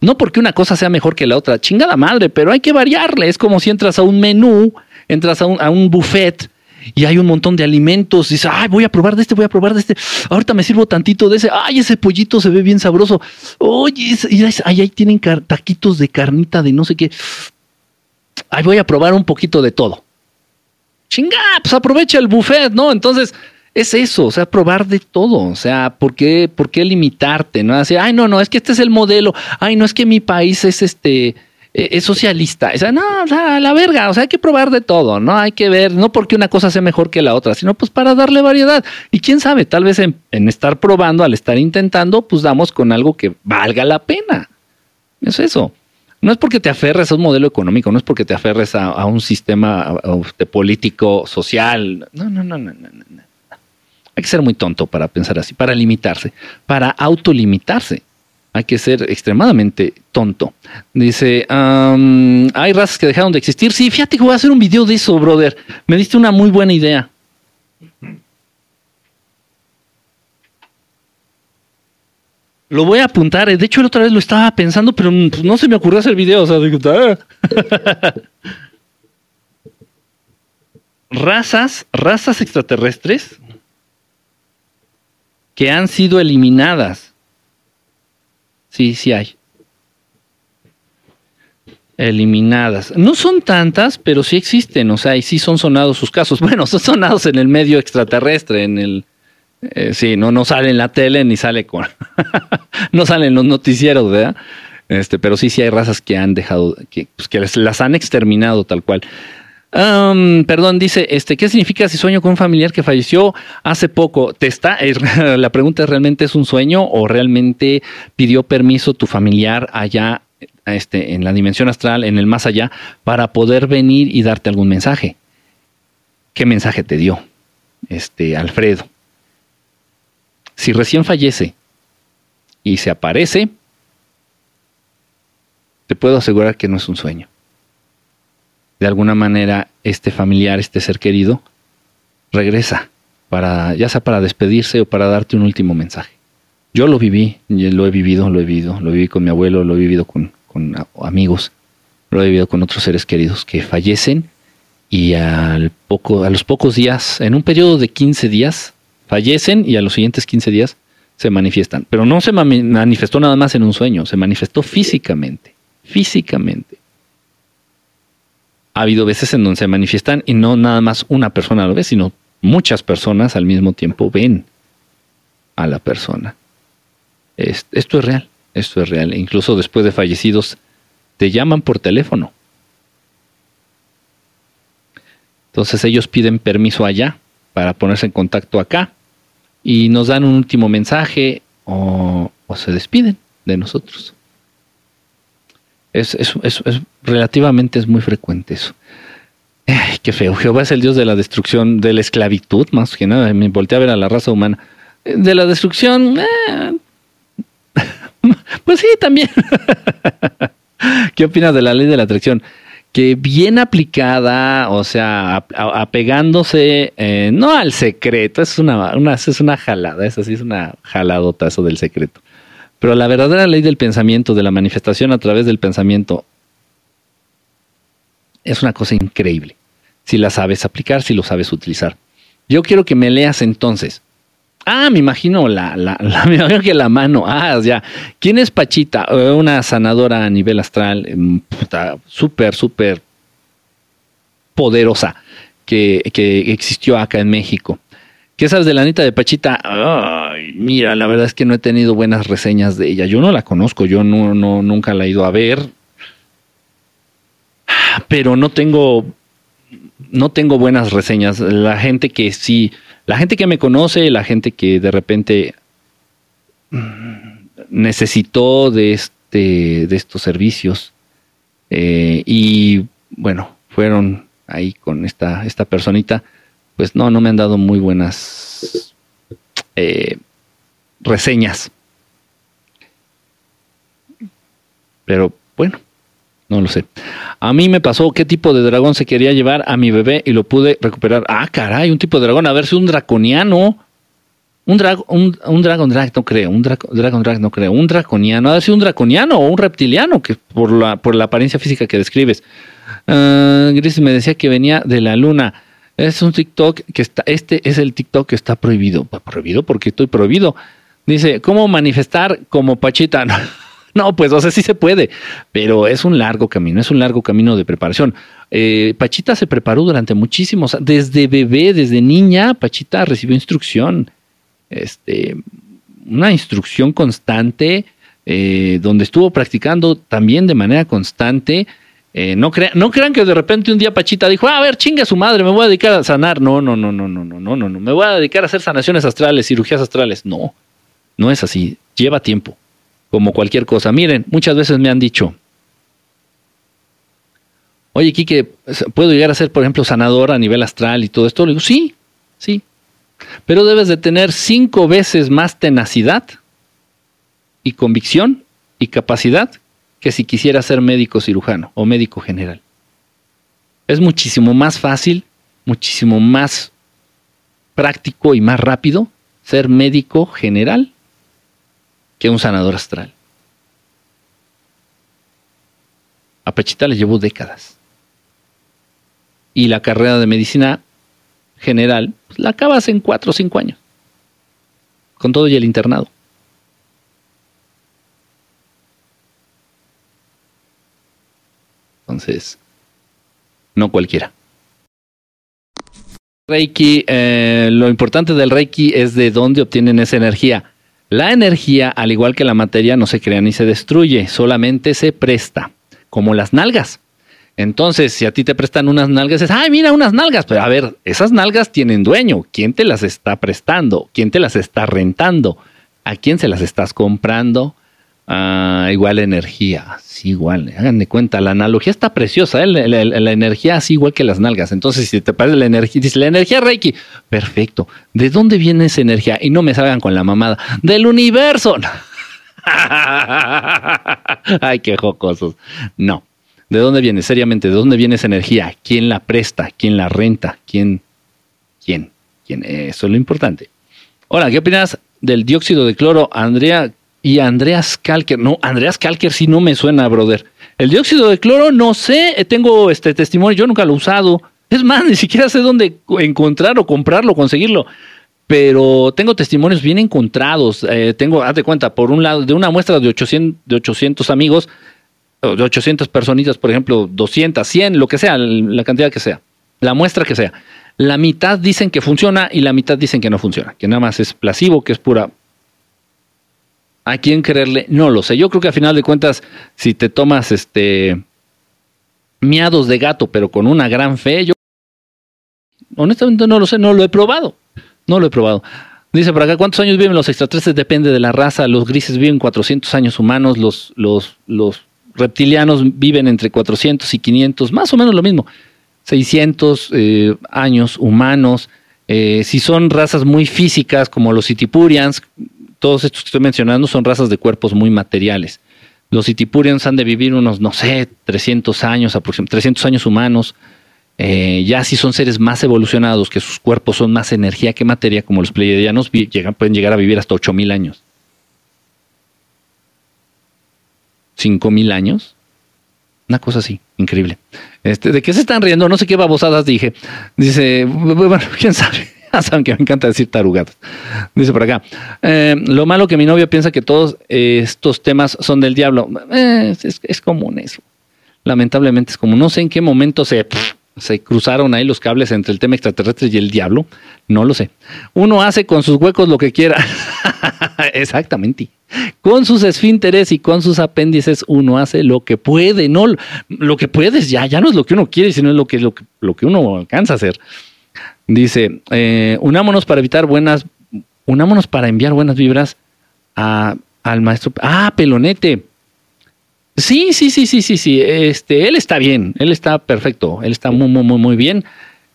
no porque una cosa sea mejor que la otra, chingada madre, pero hay que variarle. Es como si entras a un menú, entras a un, a un buffet y hay un montón de alimentos. Dice, ay, voy a probar de este, voy a probar de este. Ahorita me sirvo tantito de ese. Ay, ese pollito se ve bien sabroso. Oye, ay, ahí tienen taquitos de carnita de no sé qué. Ay, voy a probar un poquito de todo. Chinga, pues aprovecha el buffet, ¿no? Entonces, es eso, o sea, probar de todo. O sea, ¿por qué, por qué limitarte? No así, ay, no, no, es que este es el modelo. Ay, no es que mi país es este eh, es socialista. O sea, no, la verga, o sea, hay que probar de todo, ¿no? Hay que ver, no porque una cosa sea mejor que la otra, sino pues para darle variedad. Y quién sabe, tal vez en, estar probando, al estar intentando, pues damos con algo que valga la pena. Es eso. No es porque te aferres a un modelo económico, no es porque te aferres a, un sistema de político, social. No, no, no, no, no, no. Hay que ser muy tonto para pensar así, para limitarse, para autolimitarse hay que ser extremadamente tonto. Dice, hay razas que dejaron de existir. Sí, fíjate que voy a hacer un video de eso, brother. Me diste una muy buena idea. Lo voy a apuntar. De hecho, la otra vez lo estaba pensando, pero pues, no se me ocurrió hacer video. O sea, digo, ah". [laughs] razas, razas extraterrestres que han sido eliminadas Sí, sí hay. Eliminadas. No son tantas, pero sí existen, o sea, y sí son sonados sus casos. [laughs] Bueno, son sonados en el medio extraterrestre, en el... Eh, sí, no, no sale en la tele ni sale con... [laughs] no salen los noticieros, ¿verdad? Este, pero sí, sí hay razas que han dejado, que, pues, que las han exterminado tal cual perdón, dice, este, ¿qué significa si sueño con un familiar que falleció hace poco? ¿Te está? [laughs] la pregunta es, ¿realmente es un sueño o realmente pidió permiso tu familiar allá, este, en la dimensión astral, en el más allá, para poder venir y darte algún mensaje? ¿Qué mensaje te dio, este, Alfredo? Si recién fallece y se aparece, te puedo asegurar que no es un sueño de alguna manera este familiar, este ser querido, regresa, para, ya sea para despedirse o para darte un último mensaje. Yo lo viví, lo he vivido, lo he vivido, lo viví con mi abuelo, lo he vivido con, amigos, lo he vivido con otros seres queridos que fallecen y al poco, a los pocos días, en un periodo de 15 días, fallecen y a los siguientes 15 días se manifiestan. Pero no se manifestó nada más en un sueño, se manifestó físicamente, físicamente ha habido veces en donde se manifiestan y no nada más una persona lo ve, sino muchas personas al mismo tiempo ven a la persona. esto es real, esto es real. Incluso después de fallecidos, te llaman por teléfono. Entonces ellos piden permiso allá para ponerse en contacto acá y nos dan un último mensaje o se despiden de nosotros. Es, es, es, relativamente es muy frecuente eso. Ay, qué feo. Jehová es el Dios de la destrucción, de la esclavitud, más que nada. Me volteé a ver a la raza humana. De la destrucción, eh, [laughs] pues sí, también. [laughs] ¿Qué opinas de la ley de la atracción? Que bien aplicada, o sea, apegándose, eh, no al secreto, es una, una, es una jalada, eso sí es una jaladota eso del secreto. Pero la verdadera ley del pensamiento, de la manifestación a través del pensamiento, es una cosa increíble. Si la sabes aplicar, si lo sabes utilizar. Yo quiero que me leas entonces. Ah, me imagino la, la, [laughs] me imagino que la mano. Ah, ya. ¿Quién es Pachita? Eh, una sanadora a nivel astral, mm, súper, súper poderosa que, que existió acá en México. ¿Qué sabes de la Anita de Pachita? Ay, mira, la verdad es que no he tenido buenas reseñas de ella. Yo no la conozco, yo no, nunca la he ido a ver. Pero no tengo, no tengo buenas reseñas. La gente que sí, la gente que me conoce, la gente que de repente necesitó de, este, de estos servicios. Eh, y bueno, fueron ahí con esta, esta personita. Pues no, no me han dado muy buenas eh, reseñas. Pero bueno, no lo sé. A mí me pasó qué tipo de dragón se quería llevar a mi bebé y lo pude recuperar. Ah, caray, un tipo de dragón. A ver si un draconiano. Un, drag, un, Dragon Drag no creo, un Dragon Drag no creo, un draconiano, a ver si un draconiano o un reptiliano, que por la, por la apariencia física que describes. Uh, Gris me decía que venía de la luna. Es un TikTok que está, este es el TikTok que está prohibido. ¿Prohibido? porque estoy prohibido? Dice, ¿cómo manifestar como Pachita? [laughs] No, pues, o sea, sí se puede, pero es un largo camino, es un largo camino de preparación. Eh, Pachita se preparó durante muchísimos, desde bebé, desde niña, Pachita recibió instrucción, este, una instrucción constante, eh, donde estuvo practicando también de manera constante. Eh, no, no crean que de repente un día Pachita dijo, ah, a ver, chinga su madre, me voy a dedicar a sanar. No, no, no, no, no, no, no, no, no, me voy a dedicar a hacer sanaciones astrales, cirugías astrales. No, no es así, lleva tiempo como cualquier cosa. Miren, muchas veces me han dicho, oye, Kike, ¿puedo llegar a ser, por ejemplo, sanador a nivel astral y todo esto? Le digo, sí, sí, pero debes de tener cinco veces más tenacidad y convicción y capacidad que si quisiera ser médico cirujano o médico general. Es muchísimo más fácil, muchísimo más práctico y más rápido ser médico general que un sanador astral. A Pechita le llevó décadas. Y la carrera de medicina general pues, la acabas en cuatro o cinco años. Con todo y el internado. Entonces, no cualquiera. Reiki, eh, lo importante del Reiki es de dónde obtienen esa energía. La energía, al igual que la materia, no se crea ni se destruye, solamente se presta, como las nalgas. Entonces, si a ti te prestan unas nalgas, es, ay, mira, unas nalgas. Pero a ver, esas nalgas tienen dueño. ¿Quién te las está prestando? ¿Quién te las está rentando? ¿A quién se las estás comprando? Ah, igual energía, sí, igual. Hagan de cuenta, la analogía está preciosa, ¿eh? la, energía así igual que las nalgas. Entonces, si te parece la energía, dice la energía Reiki, perfecto. ¿De dónde viene esa energía? Y no me salgan con la mamada. Del universo. [laughs] Ay, qué jocosos. No. ¿De dónde viene? Seriamente, ¿de dónde viene esa energía? ¿Quién la presta? ¿Quién la renta? ¿Quién? ¿Quién? ¿Quién? Eso es lo importante. Hola, ¿qué opinas del dióxido de cloro? Andrea y Andreas Kalker. No, Andreas Kalker sí no me suena, brother. El dióxido de cloro, no sé, eh, tengo este testimonio, yo nunca lo he usado. Es más, [laughs] ni siquiera sé dónde encontrar o comprarlo, conseguirlo. Pero tengo testimonios bien encontrados. Eh, tengo, hazte cuenta, por un lado, de una muestra de 800, de 800 amigos, de 800 personitas, por ejemplo, 200, 100, lo que sea, la cantidad que sea, la muestra que sea. La mitad dicen que funciona y la mitad dicen que no funciona, que nada más es placebo, que es pura ¿A quién creerle? No lo sé. Yo creo que a final de cuentas, si te tomas este miados de gato, pero con una gran fe, yo honestamente no lo sé, no lo he probado. No lo he probado. Dice por acá, ¿cuántos años viven los extraterrestres? Depende de la raza. Los grises viven 400 años humanos, los, los, los reptilianos viven entre 400 y 500, más o menos lo mismo. 600 eh, años humanos. Eh, si son razas muy físicas como los Itipurians, todos estos que estoy mencionando son razas de cuerpos muy materiales. Los Itipurians han de vivir unos, no sé, 300 años, aproximadamente 300 años humanos. Eh, ya si son seres más evolucionados, que sus cuerpos son más energía que materia, como los pleiadianos, pueden llegar a vivir hasta 8000 años. 5000 años. Una cosa así, increíble. Este, ¿De qué se están riendo? No sé qué babosadas dije. Dice, bueno, [laughs] quién sabe. [laughs] Saben que me encanta decir tarugadas. Dice por acá. Eh, lo malo que mi novia piensa que todos estos temas son del diablo. Eh, es, común eso. Lamentablemente es como no sé en qué momento se, se cruzaron ahí los cables entre el tema extraterrestre y el diablo. No lo sé. Uno hace con sus huecos lo que quiera. [laughs] Exactamente. Con sus esfínteres y con sus apéndices uno hace lo que puede, no lo que puedes ya, ya no es lo que uno quiere, sino es lo que, lo lo que uno alcanza a hacer. Dice, eh, unámonos para evitar buenas, unámonos para enviar buenas vibras a Al maestro. Ah, Pelonete. Sí, sí, sí, sí, sí, sí. Este, él está bien, él está perfecto, él está muy, muy, muy, muy bien.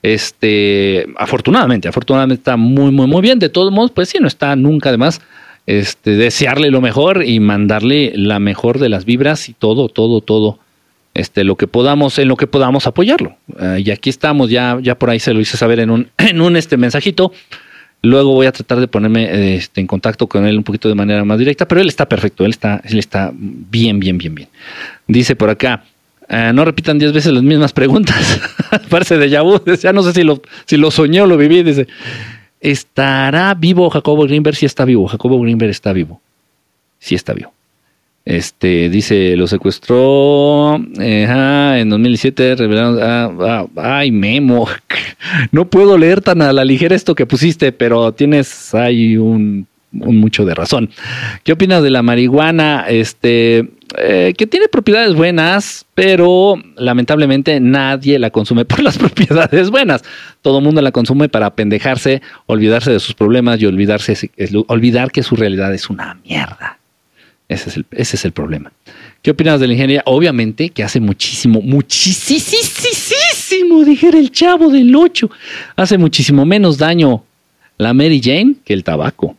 Este, afortunadamente, afortunadamente está muy, muy, muy bien. De todos modos, pues sí, no está nunca de más. Este, desearle lo mejor y mandarle la mejor de las vibras y todo, todo, todo. Este, lo que podamos, en lo que podamos apoyarlo. Ah, y aquí estamos, ya, ya por ahí se lo hice saber en un, [clears throat] en un este mensajito. Luego voy a tratar de ponerme este, en contacto con él un poquito de manera más directa, pero él está perfecto, él está, él está bien, bien, bien, bien. Dice por acá, eh, no repitan diez veces las mismas preguntas. [laughs] Parece de Yahoo. [laughs] Ya no sé si lo, si lo soñé o lo viví. Dice, ¿estará vivo Jacobo Greenberg? Sí está vivo. Jacobo Greenberg está vivo. Sí está vivo. Este, dice, lo secuestró en 2017, revelaron, ah, ah, ay, Memo, [laughs] no puedo leer tan a la ligera esto que pusiste, pero tienes ahí un, mucho de razón. ¿Qué opinas de la marihuana? Este, eh, que tiene propiedades buenas, pero lamentablemente nadie la consume por [laughs] las propiedades buenas. Todo mundo la consume para pendejarse, olvidarse de sus problemas y olvidarse, olvidar que su realidad es una mierda. Ese es, el, ese es el problema. ¿Qué opinas de la ingeniería? Obviamente que hace muchísimo, muchísimo, dijera el chavo del 8, hace muchísimo menos daño la Mary Jane que el tabaco.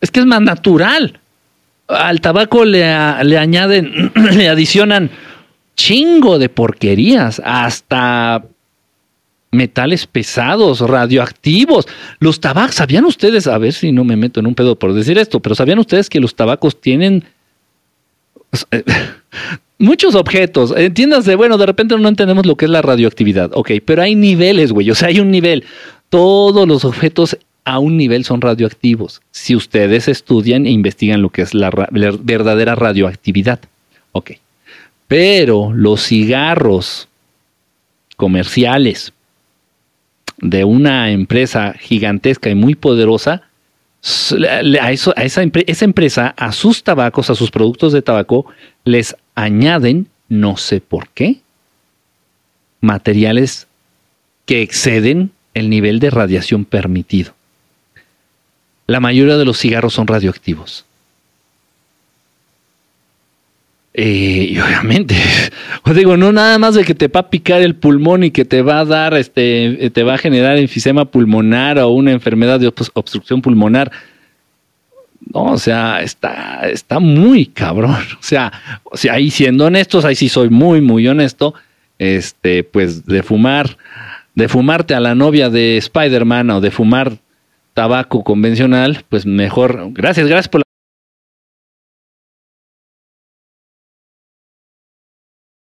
Es que es más natural. Al tabaco le, le añaden, [clears throat] le adicionan chingo de porquerías, hasta metales pesados, radioactivos. Los tabacos, ¿sabían ustedes? A ver si no me meto en un pedo por decir esto, pero ¿sabían ustedes que los tabacos tienen eh, [laughs] muchos objetos? Entiéndase, bueno, de repente no entendemos lo que es la radioactividad, ok, pero hay niveles, güey, o sea, hay un nivel. Todos los objetos a un nivel son radioactivos. Si ustedes estudian e investigan lo que es la, la verdadera radioactividad, ok. Pero los cigarros comerciales, de una empresa gigantesca y muy poderosa, a, esa empresa, a sus tabacos, a sus productos de tabaco, les añaden, no sé por qué, materiales que exceden el nivel de radiación permitido. La mayoría de los cigarros son radioactivos. Eh, y obviamente, [laughs] os digo, no nada más de que te va a picar el pulmón y que te va a dar, este, te va a generar enfisema pulmonar o una enfermedad de obstrucción pulmonar. No, o sea, está, está muy cabrón. [laughs] O sea, o sea, ahí siendo honestos, ahí sí soy muy, muy honesto. Este, pues de fumar, de fumarte a la novia de Spider-Man o de fumar tabaco convencional, pues mejor. Gracias, gracias por